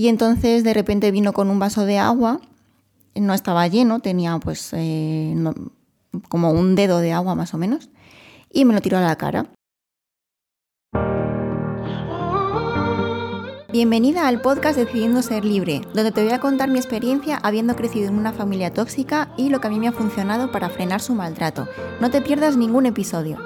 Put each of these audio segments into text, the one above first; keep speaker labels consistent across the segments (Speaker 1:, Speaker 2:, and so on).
Speaker 1: Y entonces de repente vino con un vaso de agua, no estaba lleno, tenía pues eh, como un dedo de agua más o menos, y me lo tiró a la cara. Bienvenida al podcast Decidiendo Ser Libre, donde te voy a contar mi experiencia habiendo crecido en una familia tóxica y lo que a mí me ha funcionado para frenar su maltrato. No te pierdas ningún episodio.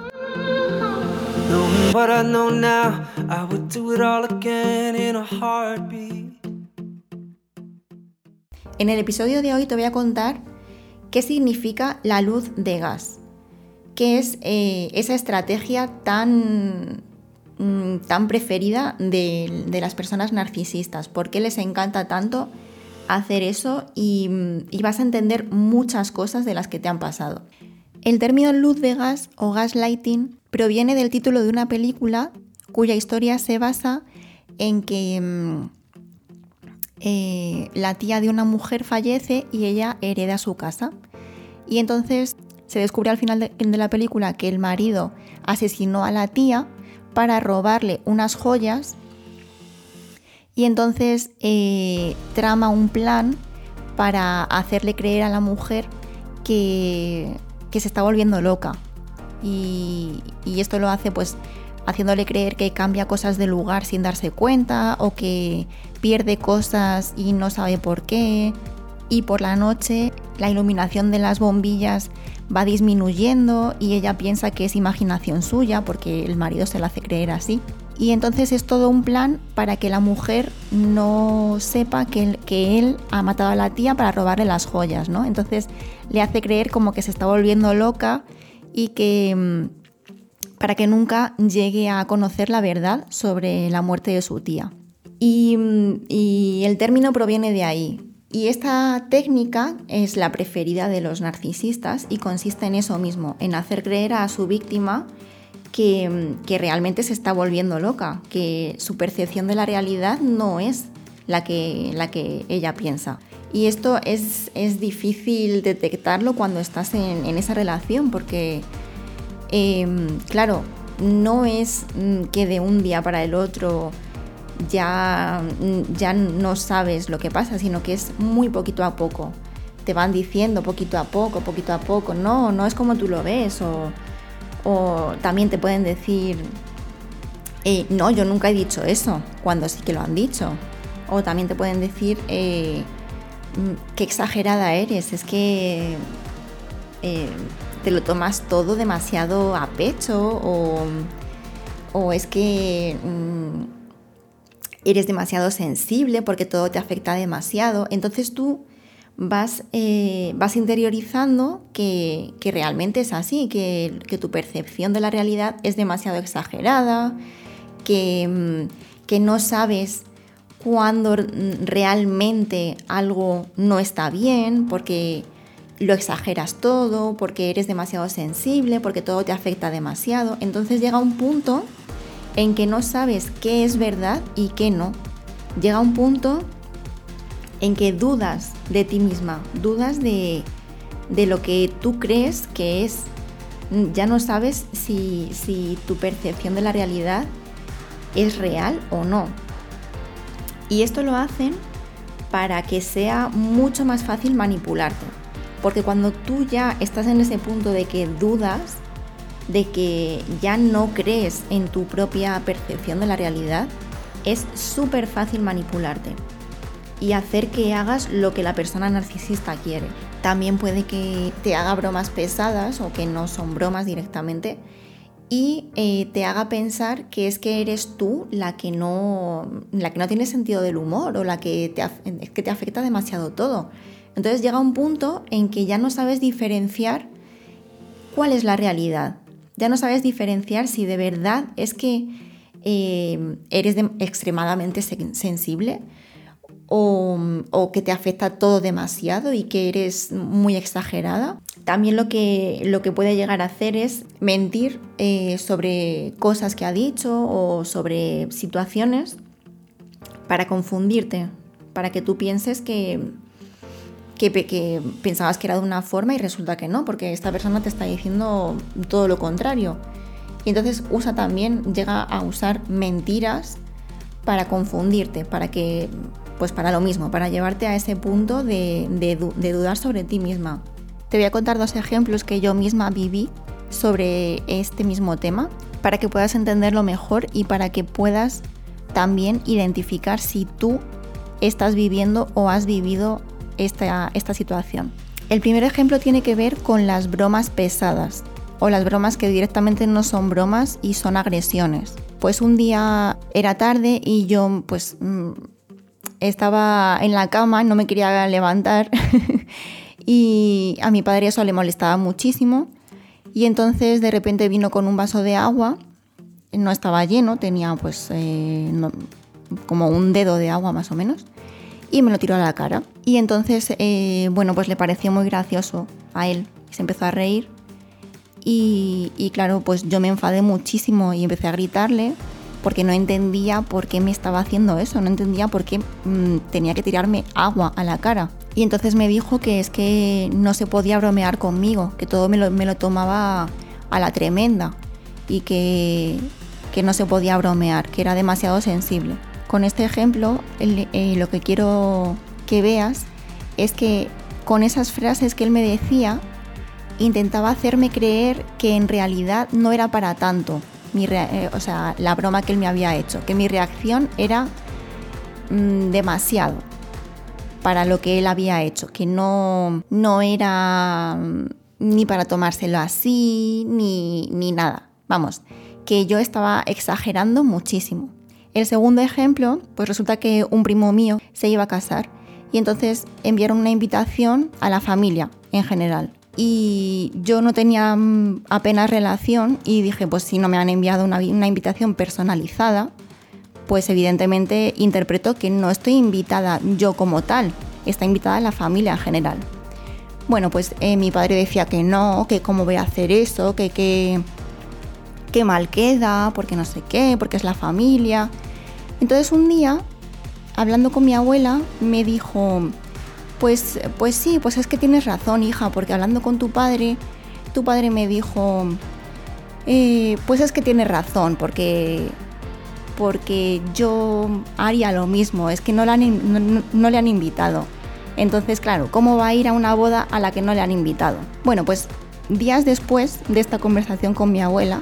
Speaker 1: En el episodio de hoy te voy a contar qué significa la luz de gas, qué es eh, esa estrategia tan Mm, tan preferida de, las personas narcisistas, por qué les encanta tanto hacer eso y, vas a entender muchas cosas de las que te han pasado. El término luz de gas o gaslighting proviene del título de una película cuya historia se basa en que mm, eh, la tía de una mujer fallece y ella hereda su casa. Y entonces se descubre al final de la película que el marido asesinó a la tía para robarle unas joyas y entonces eh, trama un plan para hacerle creer a la mujer que, se está volviendo loca. Y, y, esto lo hace pues haciéndole creer que cambia cosas de lugar sin darse cuenta o que pierde cosas y no sabe por qué. Y por la noche la iluminación de las bombillas va disminuyendo y ella piensa que es imaginación suya porque el marido se la hace creer así. Y entonces es todo un plan para que la mujer no sepa que, que él ha matado a la tía para robarle las joyas, ¿no? Entonces le hace creer como que se está volviendo loca y que mm, para que nunca llegue a conocer la verdad sobre la muerte de su tía. Y, y el término proviene de ahí, y esta técnica es la preferida de los narcisistas y consiste en eso mismo, en hacer creer a su víctima que, realmente se está volviendo loca, que su percepción de la realidad no es la que, la que ella piensa. Y esto es, difícil detectarlo cuando estás en, esa relación, porque, em, claro, no es que de un día para el otro ya, ya no sabes lo que pasa, sino que es muy poquito a poco. Te van diciendo poquito a poco, poquito a poco, no, no es como tú lo ves, o, también te pueden decir, eh, no, yo nunca he dicho eso, cuando sí que lo han dicho. O también te pueden decir, eh, mm, qué exagerada eres, es que eh, te lo tomas todo demasiado a pecho, o, es que... Mm, eres demasiado sensible porque todo te afecta demasiado. Entonces tú vas, eh, vas interiorizando que, realmente es así, que, tu percepción de la realidad es demasiado exagerada, que, mm, que no sabes cuándo realmente algo no está bien, porque lo exageras todo, porque eres demasiado sensible, porque todo te afecta demasiado. Entonces llega un punto en que no sabes qué es verdad y qué no. Llega un punto en que dudas de ti misma, dudas de, lo que tú crees que es. Ya no sabes si, si tu percepción de la realidad es real o no. Y esto lo hacen para que sea mucho más fácil manipularte. Porque cuando tú ya estás en ese punto de que dudas, de que ya no crees en tu propia percepción de la realidad, es súper fácil manipularte y hacer que hagas lo que la persona narcisista quiere. También puede que te haga bromas pesadas o que no son bromas directamente y eh, te haga pensar que es que eres tú la que no, la que no tiene sentido del humor o la que te, que te afecta demasiado todo. Entonces llega un punto en que ya no sabes diferenciar cuál es la realidad ya no sabes diferenciar si de verdad es que eh, eres extremadamente sensible o, que te afecta todo demasiado y que eres muy exagerada. También lo que, lo que puede llegar a hacer es mentir eh, sobre cosas que ha dicho o sobre situaciones para confundirte, para que tú pienses que, que, pensabas que era de una forma y resulta que no, porque esta persona te está diciendo todo lo contrario. Y entonces usa también, llega a usar mentiras para confundirte, para que pues para lo mismo, para llevarte a ese punto de, de dudar sobre ti misma. Te voy a contar dos ejemplos que yo misma viví sobre este mismo tema para que puedas entenderlo mejor y para que puedas también identificar si tú estás viviendo o has vivido esta, esta situación. El primer ejemplo tiene que ver con las bromas pesadas o las bromas que directamente no son bromas y son agresiones. Pues un día era tarde y yo pues mm, estaba en la cama, no me quería levantar y a mi padre eso le molestaba muchísimo y entonces de repente vino con un vaso de agua, no estaba lleno, tenía pues eh, como un dedo de agua más o menos y me lo tiró a la cara. Y entonces, eh, bueno, pues le pareció muy gracioso a él. Se empezó a reír. Y, claro, pues yo me enfadé muchísimo y empecé a gritarle porque no entendía por qué me estaba haciendo eso, no entendía por qué mm, tenía que tirarme agua a la cara. Y entonces me dijo que es que no se podía bromear conmigo, que todo me lo, me lo tomaba a la tremenda y que, que no se podía bromear, que era demasiado sensible. Con este ejemplo, eh, lo que quiero que veas es que con esas frases que él me decía, intentaba hacerme creer que en realidad no era para tanto, eh, o sea, la broma que él me había hecho, que mi reacción era mm, demasiado para lo que él había hecho, que no, no era mm, ni para tomárselo así, ni, ni nada. Vamos, que yo estaba exagerando muchísimo. El segundo ejemplo, pues resulta que un primo mío se iba a casar y entonces enviaron una invitación a la familia en general. Y yo no tenía mm, apenas relación y dije, pues si no me han enviado una, invitación personalizada, pues evidentemente interpreto que no estoy invitada yo como tal, está invitada la familia en general. Bueno, pues eh, mi padre decía que no, que cómo voy a hacer eso, que, que, que mal queda, porque no sé qué, porque es la familia. Entonces un día, hablando con mi abuela, me dijo, pues, pues sí, pues es que tienes razón, hija, porque hablando con tu padre, tu padre me dijo, eh, pues es que tienes razón, porque, porque yo haría lo mismo, es que no le, han, no le han invitado. Entonces, claro, ¿cómo va a ir a una boda a la que no le han invitado? Bueno, pues días después de esta conversación con mi abuela,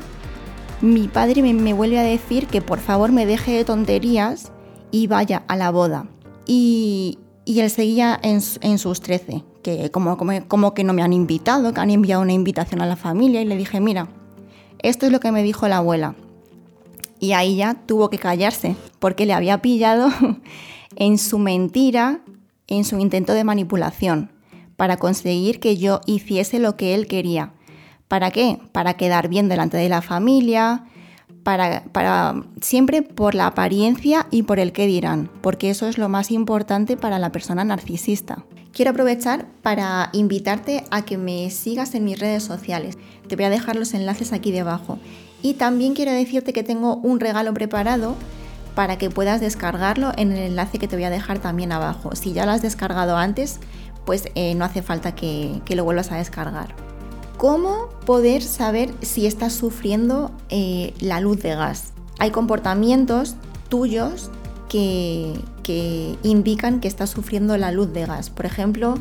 Speaker 1: mi padre me, vuelve a decir que por favor me deje de tonterías y vaya a la boda. Y, él seguía en, sus 13, que como, como, que no me han invitado, que han enviado una invitación a la familia y le dije, mira, esto es lo que me dijo la abuela. Y ahí ya tuvo que callarse, porque le había pillado en su mentira, en su intento de manipulación, para conseguir que yo hiciese lo que él quería. ¿Para qué? Para quedar bien delante de la familia, para, siempre por la apariencia y por el qué dirán, porque eso es lo más importante para la persona narcisista. Quiero aprovechar para invitarte a que me sigas en mis redes sociales. Te voy a dejar los enlaces aquí debajo. Y también quiero decirte que tengo un regalo preparado para que puedas descargarlo en el enlace que te voy a dejar también abajo. Si ya lo has descargado antes, pues eh, no hace falta que lo vuelvas a descargar. ¿Cómo poder saber si estás sufriendo eh, la luz de gas? Hay comportamientos tuyos que, indican que estás sufriendo la luz de gas. Por ejemplo,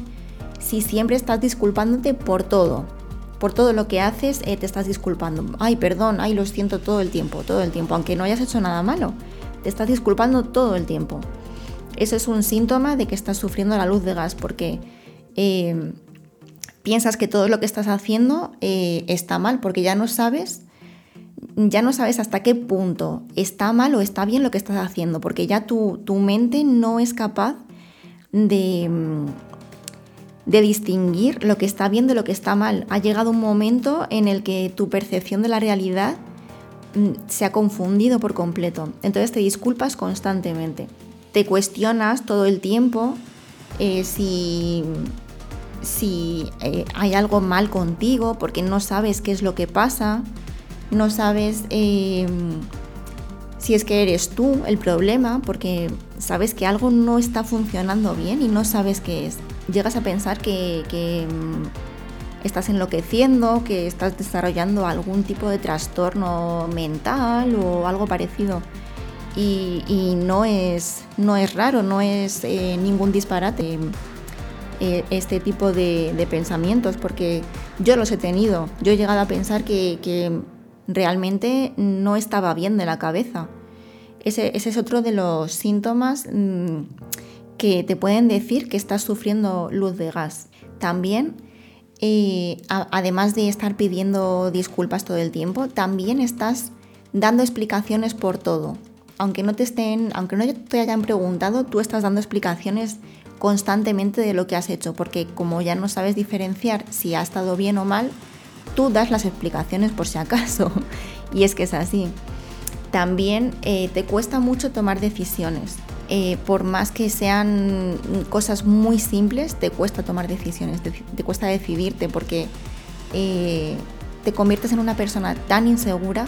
Speaker 1: si siempre estás disculpándote por todo, por todo lo que haces, eh, te estás disculpando. Ay, perdón, ay, lo siento todo el tiempo, todo el tiempo, aunque no hayas hecho nada malo. Te estás disculpando todo el tiempo. Eso es un síntoma de que estás sufriendo la luz de gas, porque eh, piensas que todo lo que estás haciendo eh, está mal, porque ya no sabes, ya no sabes hasta qué punto está mal o está bien lo que estás haciendo, porque ya tu, tu mente no es capaz de, de distinguir lo que está bien de lo que está mal. Ha llegado un momento en el que tu percepción de la realidad mm, se ha confundido por completo. Entonces te disculpas constantemente. Te cuestionas todo el tiempo eh, si si eh, hay algo mal contigo, porque no sabes qué es lo que pasa, no sabes em, si es que eres tú el problema, porque sabes que algo no está funcionando bien y no sabes qué es. Llegas a pensar que, em, estás enloqueciendo, que estás desarrollando algún tipo de trastorno mental o algo parecido. Y, no, es, no es raro, no es eh, ningún disparate eh, este tipo de, pensamientos, porque yo los he tenido. Yo he llegado a pensar que, realmente no estaba bien de la cabeza. Ese, es otro de los síntomas mm, que te pueden decir que estás sufriendo luz de gas. También eh, además de estar pidiendo disculpas todo el tiempo, también estás dando explicaciones por todo. Aunque no te estén, aunque no te hayan preguntado, tú estás dando explicaciones constantemente de lo que has hecho, porque como ya no sabes diferenciar si ha estado bien o mal, tú das las explicaciones por si acaso. y es que es así. También eh, te cuesta mucho tomar decisiones. Eh, por más que sean cosas muy simples, te cuesta tomar decisiones, te, cuesta decidirte porque eh, te conviertes en una persona tan insegura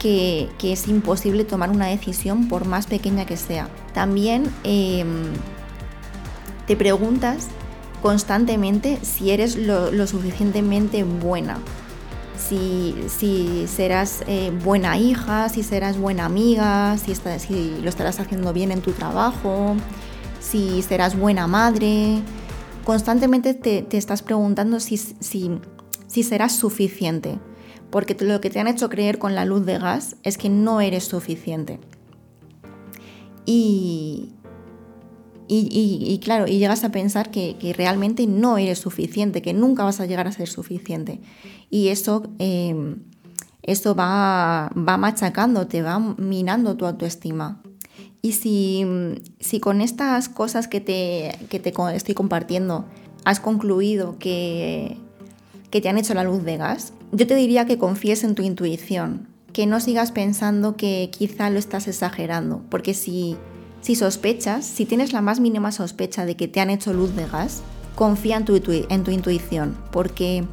Speaker 1: que, es imposible tomar una decisión por más pequeña que sea. También em, te preguntas constantemente si eres lo suficientemente buena si, serás eh, buena hija, si serás buena amiga, si, si, lo estarás haciendo bien en tu trabajo, si serás buena madre. Constantemente te, estás preguntando si, si serás suficiente, porque lo que te han hecho creer con la luz de gas es que no eres suficiente. Y, y, claro, y llegas a pensar que, realmente no eres suficiente, que nunca vas a llegar a ser suficiente. Y eso, em, eso va, va machacando, te va minando tu autoestima. Y si, si con estas cosas que te, que te estoy compartiendo has concluido que, que te han hecho la luz de gas, yo te diría que confíes en tu intuición, que no sigas pensando que quizá lo estás exagerando, porque si si sospechas, si tienes la más mínima sospecha de que te han hecho luz de gas, confía en tu, intuición, porque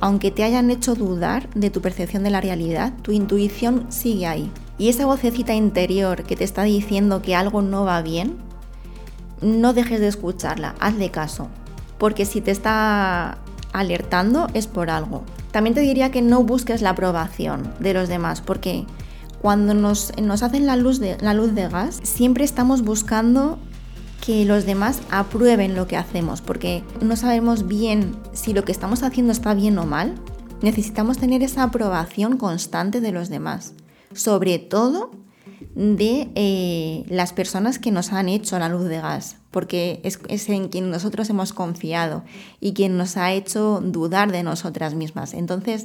Speaker 1: aunque te hayan hecho dudar de tu percepción de la realidad, tu intuición sigue ahí. Y esa vocecita interior que te está diciendo que algo no va bien, no dejes de escucharla, hazle caso, porque si te está alertando es por algo. También te diría que no busques la aprobación de los demás, porque cuando nos, hacen la luz, de, la luz de gas, siempre estamos buscando que los demás aprueben lo que hacemos, porque no sabemos bien si lo que estamos haciendo está bien o mal. Necesitamos tener esa aprobación constante de los demás, sobre todo de eh, las personas que nos han hecho la luz de gas, porque es, es, en quien nosotros hemos confiado y quien nos ha hecho dudar de nosotras mismas. Entonces,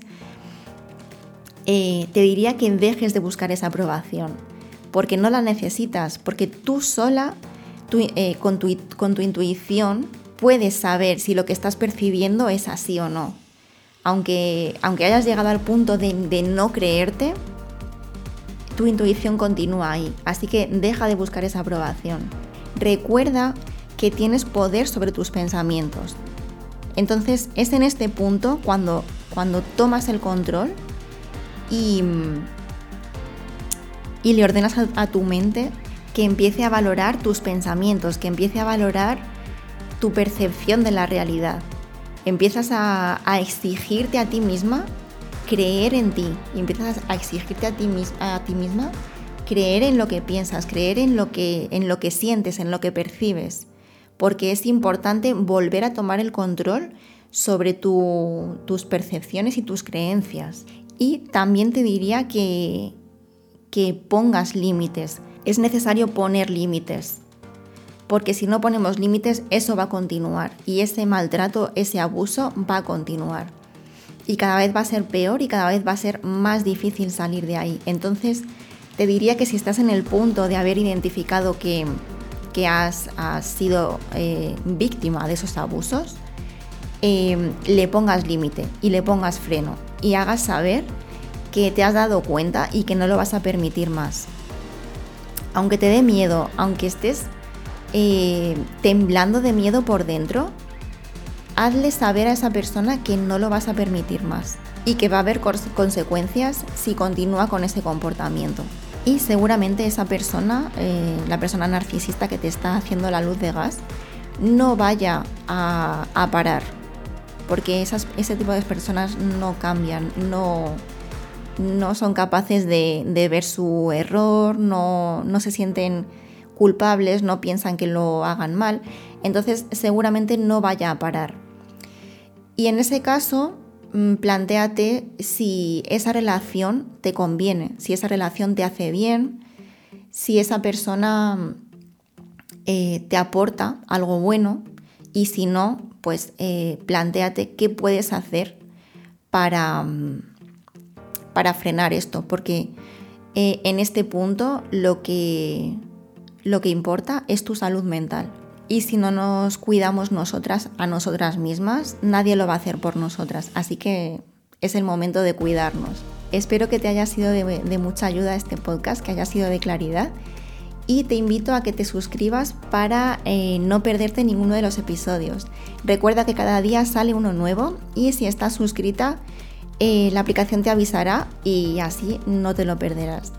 Speaker 1: eh, te diría que dejes de buscar esa aprobación, porque no la necesitas, porque tú sola, eh, con, tu, intuición, puedes saber si lo que estás percibiendo es así o no. Aunque, aunque hayas llegado al punto de, de no creerte, tu intuición continúa ahí, así que deja de buscar esa aprobación. Recuerda que tienes poder sobre tus pensamientos. Entonces es en este punto cuando, cuando tomas el control y, y le ordenas a, tu mente que empiece a valorar tus pensamientos, que empiece a valorar tu percepción de la realidad. Empiezas a, exigirte a ti misma creer en ti y empiezas a exigirte a ti, a ti misma creer en lo que piensas, creer en lo que, en lo que sientes, en lo que percibes, porque es importante volver a tomar el control sobre tus percepciones y tus creencias. Y también te diría que, que pongas límites. Es necesario poner límites. Porque si no ponemos límites, eso va a continuar. Y ese maltrato, ese abuso va a continuar. Y cada vez va a ser peor y cada vez va a ser más difícil salir de ahí. Entonces, te diría que si estás en el punto de haber identificado que, que has, sido eh, víctima de esos abusos, eh, le pongas límite y le pongas freno y hagas saber que te has dado cuenta y que no lo vas a permitir más. Aunque te dé miedo, aunque estés eh, temblando de miedo por dentro, hazle saber a esa persona que no lo vas a permitir más y que va a haber consecuencias si continúa con ese comportamiento. Y seguramente esa persona, eh, la persona narcisista que te está haciendo la luz de gas, no vaya a, a parar porque ese tipo de personas no cambian, no, no son capaces de, ver su error, no, no se sienten culpables, no piensan que lo hagan mal, entonces seguramente no vaya a parar. Y en ese caso, mm, planteate si esa relación te conviene, si esa relación te hace bien, si esa persona eh, te aporta algo bueno y si no, pues eh, planteate qué puedes hacer para, mm, para frenar esto, porque eh, en este punto lo que, lo que importa es tu salud mental. Y si no nos cuidamos nosotras a nosotras mismas, nadie lo va a hacer por nosotras. Así que es el momento de cuidarnos. Espero que te haya sido de, mucha ayuda este podcast, que haya sido de claridad. Y te invito a que te suscribas para eh, no perderte ninguno de los episodios. Recuerda que cada día sale uno nuevo y si estás suscrita, eh, la aplicación te avisará y así no te lo perderás.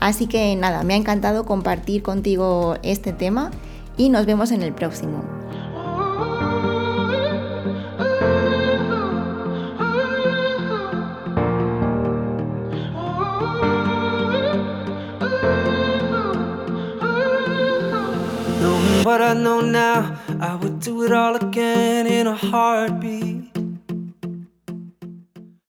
Speaker 1: Así que nada, me ha encantado compartir contigo este tema y nos vemos en el próximo. What I know now, I would do it all again in a heartbeat.